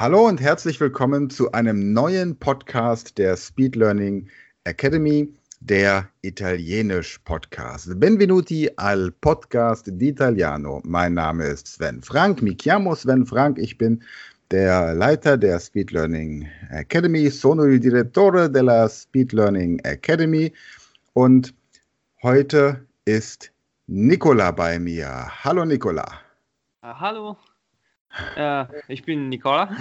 Hallo und herzlich willkommen zu einem neuen Podcast der Speed Learning Academy, der Italienisch Podcast. Benvenuti al Podcast d'Italiano. Mein Name ist Sven Frank, mi chiamo Sven Frank. Ich bin der Leiter der Speed Learning Academy, sono il direttore della Speed Learning Academy und heute ist Nicola bei mir. Hallo Nicola. Uh, hallo, äh, ich bin Nicola.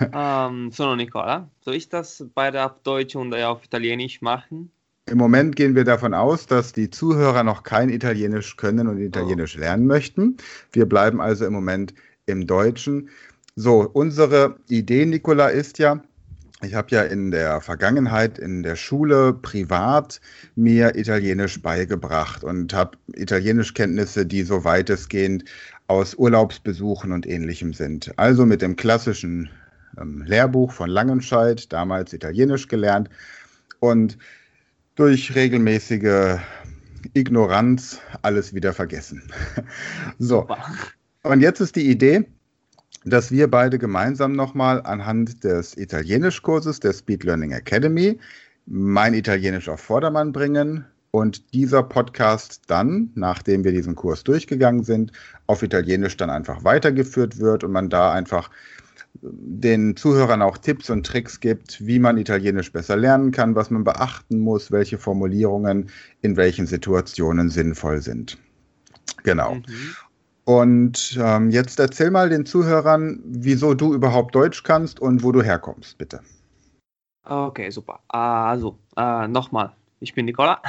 ähm, sono Nicola. Soll ich das beide auf Deutsch und auf Italienisch machen? Im Moment gehen wir davon aus, dass die Zuhörer noch kein Italienisch können und Italienisch oh. lernen möchten. Wir bleiben also im Moment im Deutschen. So, unsere Idee, Nicola, ist ja, ich habe ja in der Vergangenheit in der Schule privat mir Italienisch beigebracht und habe Italienischkenntnisse, die so weitestgehend aus Urlaubsbesuchen und ähnlichem sind. Also mit dem klassischen ähm, Lehrbuch von Langenscheid, damals Italienisch gelernt und durch regelmäßige Ignoranz alles wieder vergessen. so. Und jetzt ist die Idee, dass wir beide gemeinsam nochmal anhand des Italienischkurses der Speed Learning Academy mein Italienisch auf Vordermann bringen und dieser Podcast dann, nachdem wir diesen Kurs durchgegangen sind, auf Italienisch dann einfach weitergeführt wird und man da einfach den Zuhörern auch Tipps und Tricks gibt, wie man Italienisch besser lernen kann, was man beachten muss, welche Formulierungen in welchen Situationen sinnvoll sind. Genau. Mhm. Und ähm, jetzt erzähl mal den Zuhörern, wieso du überhaupt Deutsch kannst und wo du herkommst, bitte. Okay, super. Also, äh, nochmal, ich bin Nicola.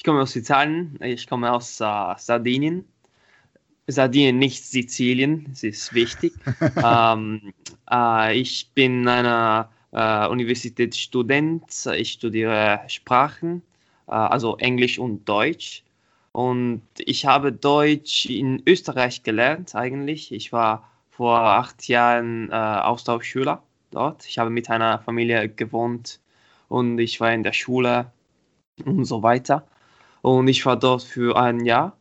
Ich komme aus Italien, ich komme aus äh, Sardinien. Sardinien, nicht Sizilien, das ist wichtig. ähm, äh, ich bin ein äh, Universitätsstudent, ich studiere Sprachen, äh, also Englisch und Deutsch. Und ich habe Deutsch in Österreich gelernt eigentlich. Ich war vor acht Jahren äh, Austauschschüler dort. Ich habe mit einer Familie gewohnt und ich war in der Schule und so weiter. Und ich war dort für ein Jahr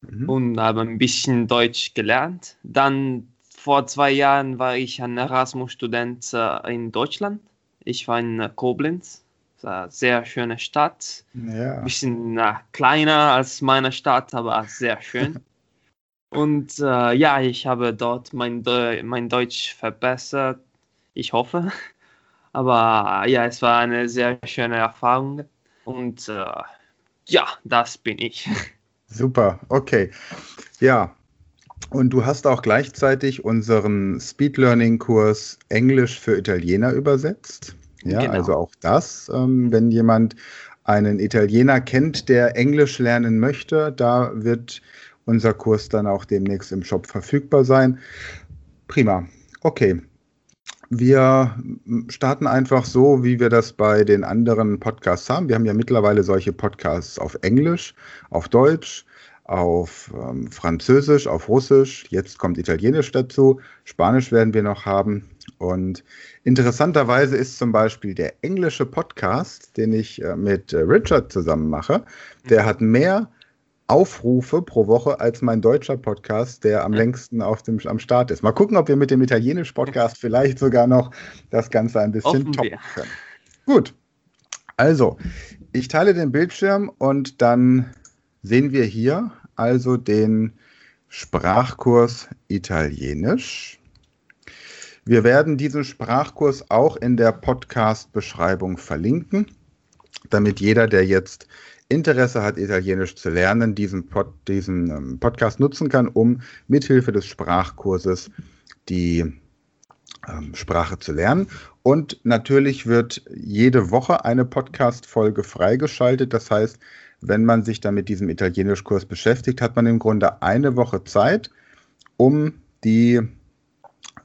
mhm. und habe ein bisschen Deutsch gelernt. Dann vor zwei Jahren war ich ein Erasmus-Student äh, in Deutschland. Ich war in Koblenz. Eine sehr schöne Stadt. Ja. Ein bisschen äh, kleiner als meine Stadt, aber sehr schön. Und äh, ja, ich habe dort mein, De mein Deutsch verbessert. Ich hoffe. Aber ja, es war eine sehr schöne Erfahrung. Und äh, ja, das bin ich. Super, okay. Ja, und du hast auch gleichzeitig unseren Speed Learning Kurs Englisch für Italiener übersetzt. Ja, genau. also auch das, ähm, wenn jemand einen Italiener kennt, der Englisch lernen möchte, da wird unser Kurs dann auch demnächst im Shop verfügbar sein. Prima. Okay. Wir starten einfach so, wie wir das bei den anderen Podcasts haben. Wir haben ja mittlerweile solche Podcasts auf Englisch, auf Deutsch, auf ähm, Französisch, auf Russisch. Jetzt kommt Italienisch dazu. Spanisch werden wir noch haben. Und interessanterweise ist zum Beispiel der englische Podcast, den ich äh, mit äh, Richard zusammen mache, der mhm. hat mehr Aufrufe pro Woche als mein deutscher Podcast, der am ja. längsten auf dem, am Start ist. Mal gucken, ob wir mit dem italienischen Podcast vielleicht sogar noch das Ganze ein bisschen toppen können. Gut. Also, ich teile den Bildschirm und dann sehen wir hier also den Sprachkurs Italienisch. Wir werden diesen Sprachkurs auch in der Podcast-Beschreibung verlinken, damit jeder, der jetzt Interesse hat, Italienisch zu lernen, diesen, Pod, diesen ähm, Podcast nutzen kann, um mithilfe des Sprachkurses die ähm, Sprache zu lernen. Und natürlich wird jede Woche eine Podcast-Folge freigeschaltet. Das heißt, wenn man sich dann mit diesem Italienischkurs beschäftigt, hat man im Grunde eine Woche Zeit, um die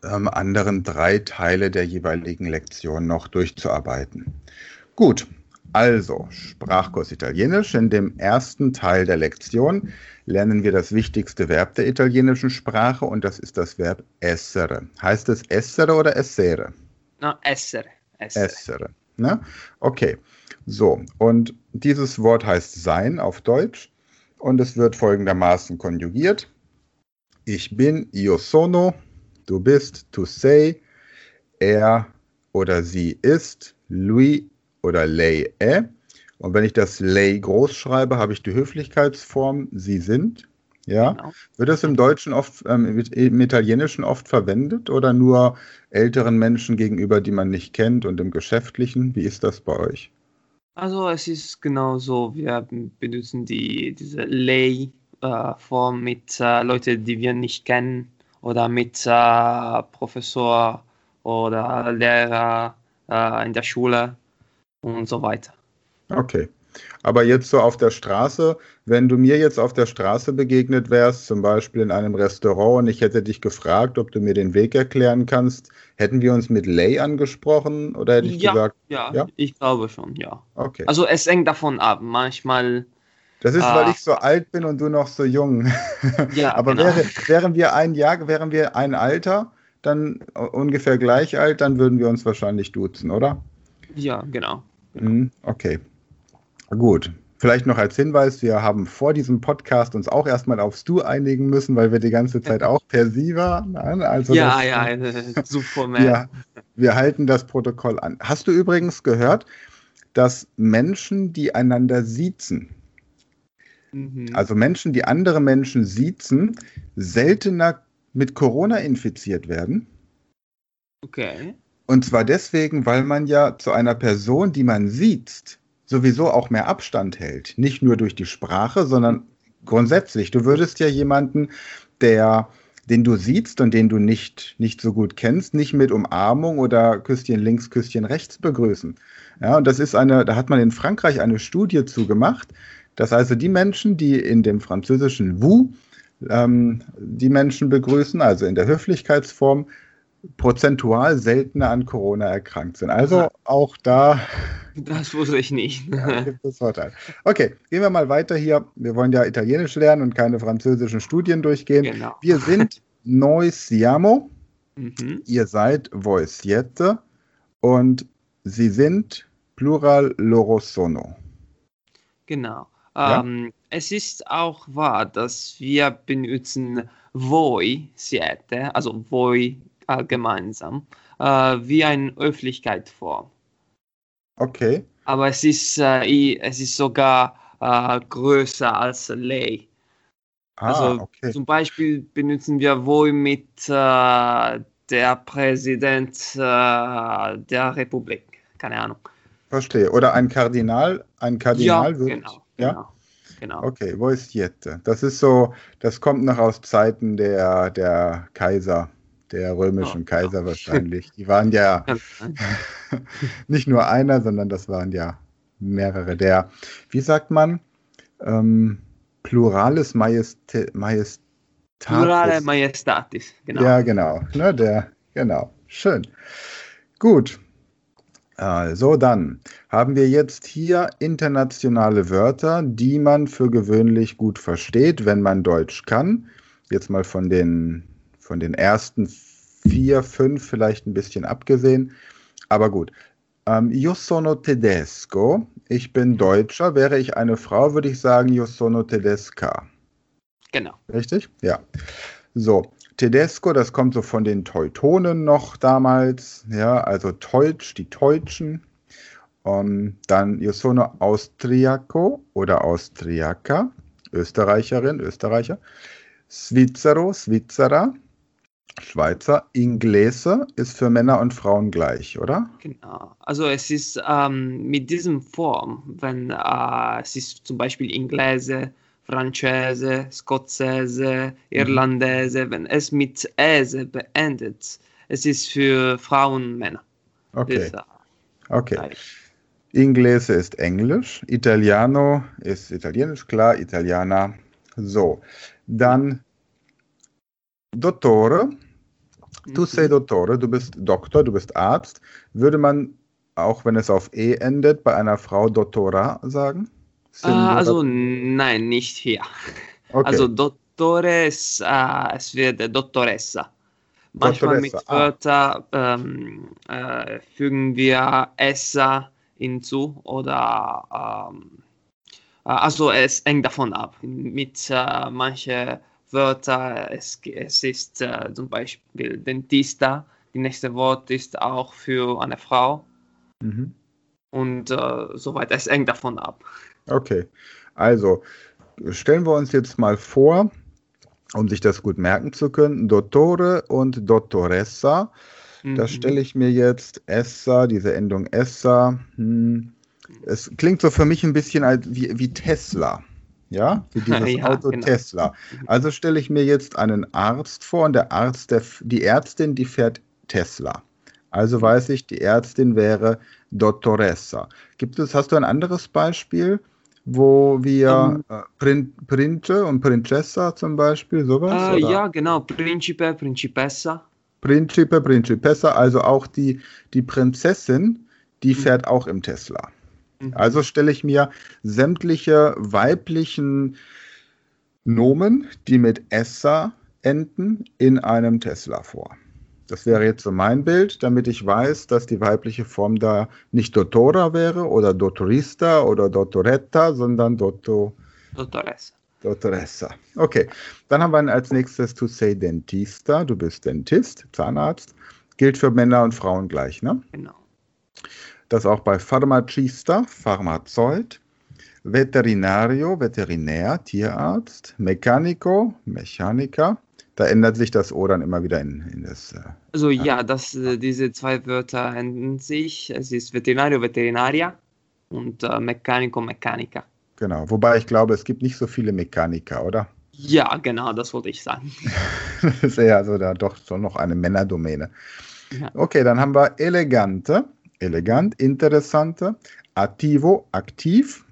ähm, anderen drei Teile der jeweiligen Lektion noch durchzuarbeiten. Gut, also, Sprachkurs Italienisch. In dem ersten Teil der Lektion lernen wir das wichtigste Verb der italienischen Sprache und das ist das Verb essere. Heißt es essere oder essere? No, essere. Essere. essere ne? Okay, so. Und dieses Wort heißt sein auf Deutsch und es wird folgendermaßen konjugiert. Ich bin, io sono, du bist, tu sei, er oder sie ist, lui oder lei e. Und wenn ich das lei groß schreibe, habe ich die Höflichkeitsform sie sind. Ja. Genau. Wird das im Deutschen oft, ähm, im Italienischen oft verwendet oder nur älteren Menschen gegenüber, die man nicht kennt und im Geschäftlichen? Wie ist das bei euch? Also es ist genauso, wir benutzen die, diese Lay-Form äh, mit äh, Leuten, die wir nicht kennen oder mit äh, Professor oder Lehrer äh, in der Schule und so weiter. Okay. Aber jetzt so auf der Straße, wenn du mir jetzt auf der Straße begegnet wärst, zum Beispiel in einem Restaurant, und ich hätte dich gefragt, ob du mir den Weg erklären kannst, hätten wir uns mit Lay angesprochen oder hätte ich ja, gesagt? Ja, ja, ich glaube schon, ja. Okay. Also es hängt davon ab. Manchmal. Das ist, weil äh, ich so alt bin und du noch so jung. Ja, Aber genau. wäre, wären wir ein Jahr, wären wir ein Alter, dann ungefähr gleich alt, dann würden wir uns wahrscheinlich duzen, oder? Ja, genau. Genau. Okay. Gut. Vielleicht noch als Hinweis, wir haben vor diesem Podcast uns auch erstmal aufs Du einigen müssen, weil wir die ganze Zeit auch per Sie waren. Also ja, das, ja, äh, super. Ja, wir halten das Protokoll an. Hast du übrigens gehört, dass Menschen, die einander siezen, mhm. also Menschen, die andere Menschen siezen, seltener mit Corona infiziert werden? Okay. Und zwar deswegen, weil man ja zu einer Person, die man sieht, sowieso auch mehr Abstand hält. Nicht nur durch die Sprache, sondern grundsätzlich. Du würdest ja jemanden, der den du siehst und den du nicht, nicht so gut kennst, nicht mit Umarmung oder Küsschen links, Küsschen rechts begrüßen. Ja, und das ist eine, da hat man in Frankreich eine Studie zugemacht, dass also die Menschen, die in dem französischen Vous ähm, die Menschen begrüßen, also in der Höflichkeitsform, prozentual seltener an Corona erkrankt sind. Also Aha. auch da. Das wusste ich nicht. ja, gibt es Vorteil. Okay, gehen wir mal weiter hier. Wir wollen ja Italienisch lernen und keine französischen Studien durchgehen. Genau. Wir sind Noi siamo. Mhm. Ihr seid Voi siete. Und sie sind Plural loro sono. Genau. Ja? Ähm, es ist auch wahr, dass wir benutzen voi siete, also voi äh, gemeinsam, äh, wie eine Öffentlichkeitsform. Okay. Aber es ist, äh, es ist sogar äh, größer als Lei. Ah, also okay. zum Beispiel benutzen wir wohl mit äh, der Präsident der Republik. Keine Ahnung. Verstehe. Oder ein Kardinal, ein Kardinal ja, wird. Genau, ja? genau. Genau. Okay, wo ist Jette? Das ist so, das kommt noch aus Zeiten der, der Kaiser der römischen oh, Kaiser oh. wahrscheinlich. Die waren ja nicht nur einer, sondern das waren ja mehrere. Der, wie sagt man, ähm, Pluralis Majestatis. Majest Plurale Majestatis, genau. Ja, genau. Ne, der, genau. Schön. Gut. Also dann haben wir jetzt hier internationale Wörter, die man für gewöhnlich gut versteht, wenn man Deutsch kann. Jetzt mal von den von den ersten vier, fünf vielleicht ein bisschen abgesehen. Aber gut. Ähm, io sono tedesco. Ich bin Deutscher. Wäre ich eine Frau, würde ich sagen, io sono tedesca. Genau. Richtig? Ja. So. Tedesco, das kommt so von den Teutonen noch damals. Ja, also Teutsch, die Teutschen. Um, ähm, dann io sono austriaco oder austriaca. Österreicherin, Österreicher. Svizzero, Svizzerer. Schweizer. Inglese ist für Männer und Frauen gleich, oder? Genau. Also es ist ähm, mit diesem Form, wenn äh, es ist zum Beispiel Inglese, Franzese, Skotzese, mhm. Irlandese, wenn es mit Ese beendet, es ist für Frauen und Männer. Okay. Das, äh, okay. Inglese ist Englisch, Italiano ist Italienisch, klar, Italiana. So, dann Dottore Du sei Dottore, du bist Doktor, du bist Arzt. Würde man, auch wenn es auf E endet, bei einer Frau Dottora sagen? Uh, also nein, nicht hier. Okay. Also Dottore, uh, es wird Dottoressa. Manchmal Dottoressa. mit Wörtern ah. ähm, äh, fügen wir Essa hinzu oder ähm, äh, also es hängt davon ab. Mit äh, manchen Wörter. Es, es ist äh, zum Beispiel Dentista die nächste Wort ist auch für eine Frau. Mhm. Und äh, so weiter. Es hängt davon ab. Okay. Also stellen wir uns jetzt mal vor, um sich das gut merken zu können, Dottore und Dottoressa. Mhm. Da stelle ich mir jetzt Essa, diese Endung Essa. Hm. Es klingt so für mich ein bisschen als wie, wie Tesla. Ja, wie dieses ja, Auto genau. Tesla. Also stelle ich mir jetzt einen Arzt vor und der Arzt, der, die Ärztin, die fährt Tesla. Also weiß ich, die Ärztin wäre Dottoressa. Gibt es, hast du ein anderes Beispiel, wo wir ähm. äh, Prin Prince und Princessa zum Beispiel, sowas? Äh, ja, genau, Principe, Principessa. Principe, Principessa, also auch die, die Prinzessin, die mhm. fährt auch im Tesla. Mhm. Also stelle ich mir sämtliche weiblichen Nomen, die mit Essa enden, in einem Tesla vor. Das wäre jetzt so mein Bild, damit ich weiß, dass die weibliche Form da nicht Dottora wäre oder Dottorista oder Dottoretta, sondern Dotto, Dottoressa. Dottoressa. Okay, dann haben wir als nächstes to say Dentista. Du bist Dentist, Zahnarzt. Gilt für Männer und Frauen gleich, ne? Genau. Das auch bei Pharmacista, Pharmazeut. Veterinario, Veterinär, Tierarzt. Mechanico, Mechaniker. Da ändert sich das O dann immer wieder in, in das. Äh, also ja, das, äh, diese zwei Wörter ändern sich. Es ist Veterinario, Veterinaria und äh, Mechanico, Mechanica. Genau, wobei ich glaube, es gibt nicht so viele Mechaniker, oder? Ja, genau, das wollte ich sagen. das ist eher so da doch so noch eine Männerdomäne. Ja. Okay, dann haben wir elegante, elegant, interessante, attivo, aktiv.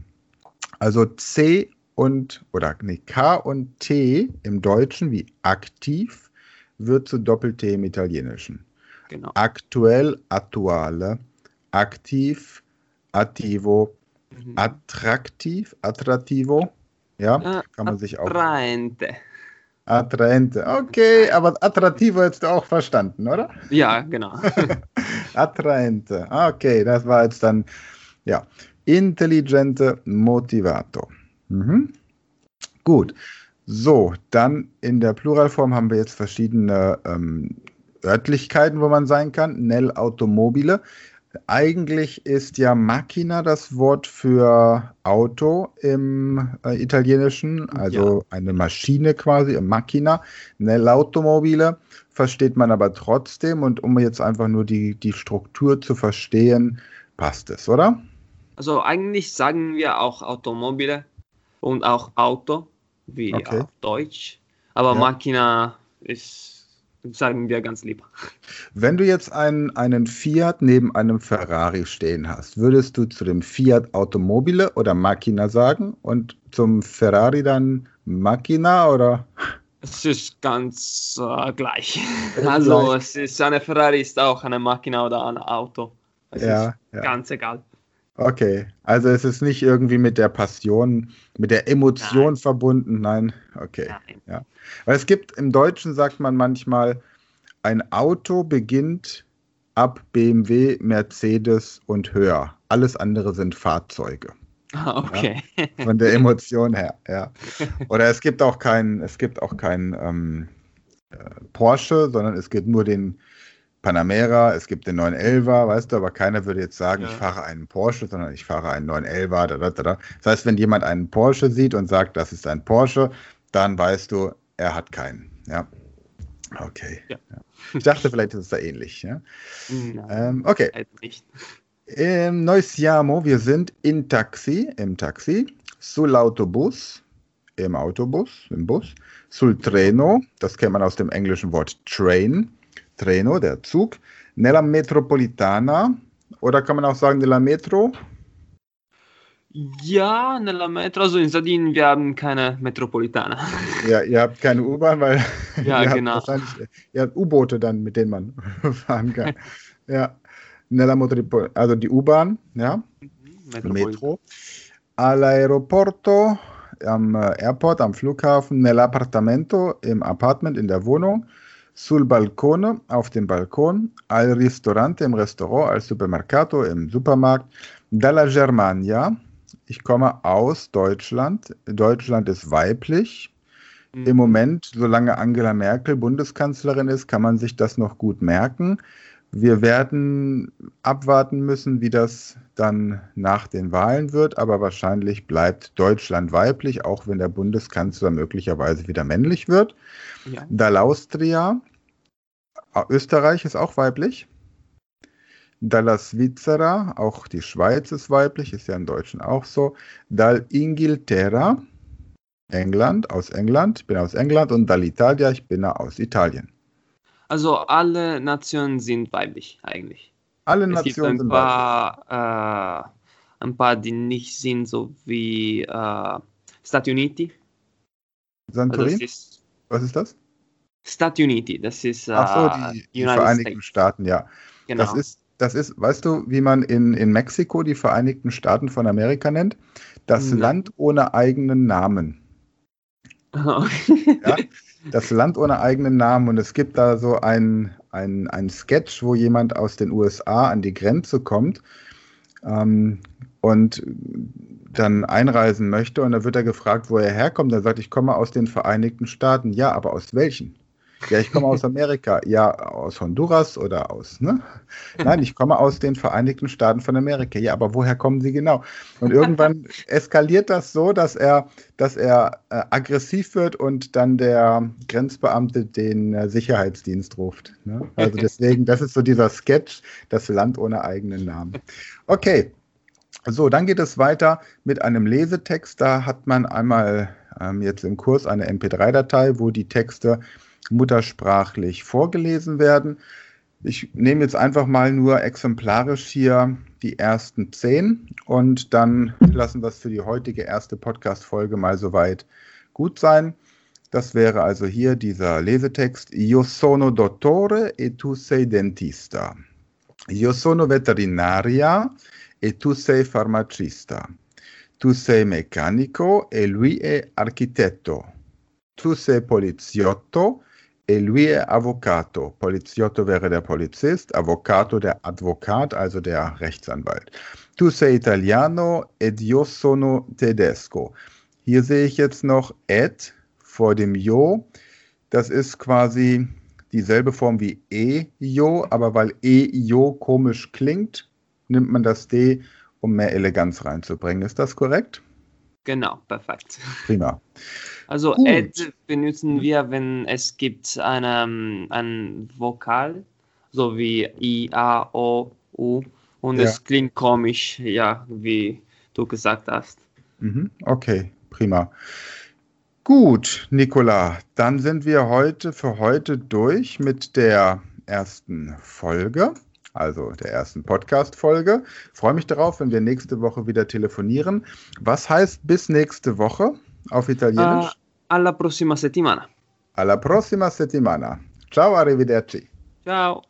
Also C und, oder nee, K und T im Deutschen wie aktiv wird zu Doppel-T im Italienischen. Genau. Aktuell, attuale, aktiv, attivo, mhm. attraktiv, attrattivo. Ja, äh, kann man sich auch. Attraente. Attraente. Okay, aber attrattivo hättest du auch verstanden, oder? Ja, genau. Attraente. Okay, das war jetzt dann, ja. Intelligente Motivato. Mhm. Gut. So, dann in der Pluralform haben wir jetzt verschiedene ähm, Örtlichkeiten, wo man sein kann. Nel Automobile. Eigentlich ist ja Macchina das Wort für Auto im äh, Italienischen, also ja. eine Maschine quasi, Macchina. Nell'automobile versteht man aber trotzdem und um jetzt einfach nur die, die Struktur zu verstehen, passt es, oder? Also eigentlich sagen wir auch Automobile, und auch Auto, wie okay. auf Deutsch. Aber ja. Machina ist, sagen wir ganz lieb. Wenn du jetzt einen, einen Fiat neben einem Ferrari stehen hast, würdest du zu dem Fiat Automobile oder Machina sagen und zum Ferrari dann Machina oder? Es ist ganz äh, gleich. also gleich. es ist eine Ferrari ist auch eine Machina oder ein Auto. Es ja, ist ja. ganz egal. Okay, also es ist nicht irgendwie mit der Passion, mit der Emotion nein. verbunden, nein. Okay, nein. ja. Weil es gibt im Deutschen sagt man manchmal, ein Auto beginnt ab BMW, Mercedes und höher. Alles andere sind Fahrzeuge. Ah, okay. Ja, von der Emotion her, ja. Oder es gibt auch kein, es gibt auch kein ähm, äh, Porsche, sondern es gibt nur den Panamera, es gibt den 911er, weißt du, aber keiner würde jetzt sagen, ja. ich fahre einen Porsche, sondern ich fahre einen 911er. Da, da, da. Das heißt, wenn jemand einen Porsche sieht und sagt, das ist ein Porsche, dann weißt du, er hat keinen. Ja. Okay. Ja. Ich dachte, vielleicht ist es da ähnlich. Ja? Ähm, okay. Nicht. Ähm, noi siamo, wir sind in Taxi, im Taxi, sull'autobus, im Autobus, im Bus, sul treno, das kennt man aus dem englischen Wort train, Treno, der Zug, nella metropolitana oder kann man auch sagen nella Metro? Ja, nella Metro, also in Sardinien, wir haben keine Metropolitana. Ja, ihr habt keine U-Bahn, weil ja, ihr genau. habt ihr habt U-Boote dann, mit denen man fahren kann. ja, nella Metropolitana, also die U-Bahn, ja, mhm, Metro. All'aeroporto, am äh, Airport, am Flughafen, nell'appartamento, im Apartment, in der Wohnung sul balcone, auf dem Balkon, al ristorante, im Restaurant, al supermercato, im Supermarkt, dalla Germania, ich komme aus Deutschland, Deutschland ist weiblich, Mhm. Im Moment, solange Angela Merkel Bundeskanzlerin ist, kann man sich das noch gut merken. Wir werden abwarten müssen, wie das dann nach den Wahlen wird, aber wahrscheinlich bleibt Deutschland weiblich, auch wenn der Bundeskanzler möglicherweise wieder männlich wird. Ja. Dall'Austria, Österreich ist auch weiblich. Dalla Svizzera, auch die Schweiz ist weiblich, ist ja im Deutschen auch so. Dal Inghilterra, England, aus England, bin aus England und Dall'Italia, ich bin aus Italien. Also alle Nationen sind weiblich eigentlich. Alle es Nationen sind paar, weiblich. Äh, ein paar, die nicht sind, so wie äh, Stati Uniti. Santorin? Also ist, Was ist das? Stati Uniti, das ist äh, Ach so, die, die Vereinigten States. Staaten, ja. Genau. Das ist, das ist, weißt du, wie man in, in Mexiko die Vereinigten Staaten von Amerika nennt? Das Nein. Land ohne eigenen Namen. Okay. Ja? Das Land ohne eigenen Namen. Und es gibt da so ein, ein, ein Sketch, wo jemand aus den USA an die Grenze kommt ähm, und dann einreisen möchte. Und da wird er gefragt, wo er herkommt. Er sagt, ich komme aus den Vereinigten Staaten. Ja, aber aus welchen? Ja, ich komme aus Amerika. Ja, aus Honduras oder aus, ne? Nein, ich komme aus den Vereinigten Staaten von Amerika. Ja, aber woher kommen Sie genau? Und irgendwann eskaliert das so, dass er, dass er äh, aggressiv wird und dann der Grenzbeamte den äh, Sicherheitsdienst ruft. Ne? Also deswegen, das ist so dieser Sketch, das Land ohne eigenen Namen. Okay. So, dann geht es weiter mit einem Lesetext. Da hat man einmal ähm, jetzt im Kurs eine MP3-Datei, wo die Texte muttersprachlich vorgelesen werden. Ich nehme jetzt einfach mal nur exemplarisch hier die ersten zehn und dann lassen wir es für die heutige erste Podcast-Folge mal soweit gut sein. Das wäre also hier dieser Lesetext. Io sono dottore e tu sei dentista. Io sono veterinaria e tu sei farmacista. Tu sei meccanico e lui è architetto. Tu sei poliziotto E lui è avvocato. Poliziotto wäre der Polizist, Avvocato der Advokat, also der Rechtsanwalt. Tu sei italiano ed io sono tedesco. Hier sehe ich jetzt noch ed vor dem jo. Das ist quasi dieselbe Form wie e-jo, aber weil e-jo komisch klingt, nimmt man das d, um mehr Eleganz reinzubringen. Ist das korrekt? Genau, perfekt. Prima. Also Gut. Ed benutzen wir, wenn es gibt eine, ein Vokal, so wie I, A, O, U und ja. es klingt komisch, ja, wie du gesagt hast. Mhm. Okay, prima. Gut, Nicola, dann sind wir heute für heute durch mit der ersten Folge, also der ersten Podcast-Folge. Freue mich darauf, wenn wir nächste Woche wieder telefonieren. Was heißt bis nächste Woche? Auf Italienisch? Uh, alla prossima settimana. Alla prossima settimana. Ciao, arrivederci. Ciao.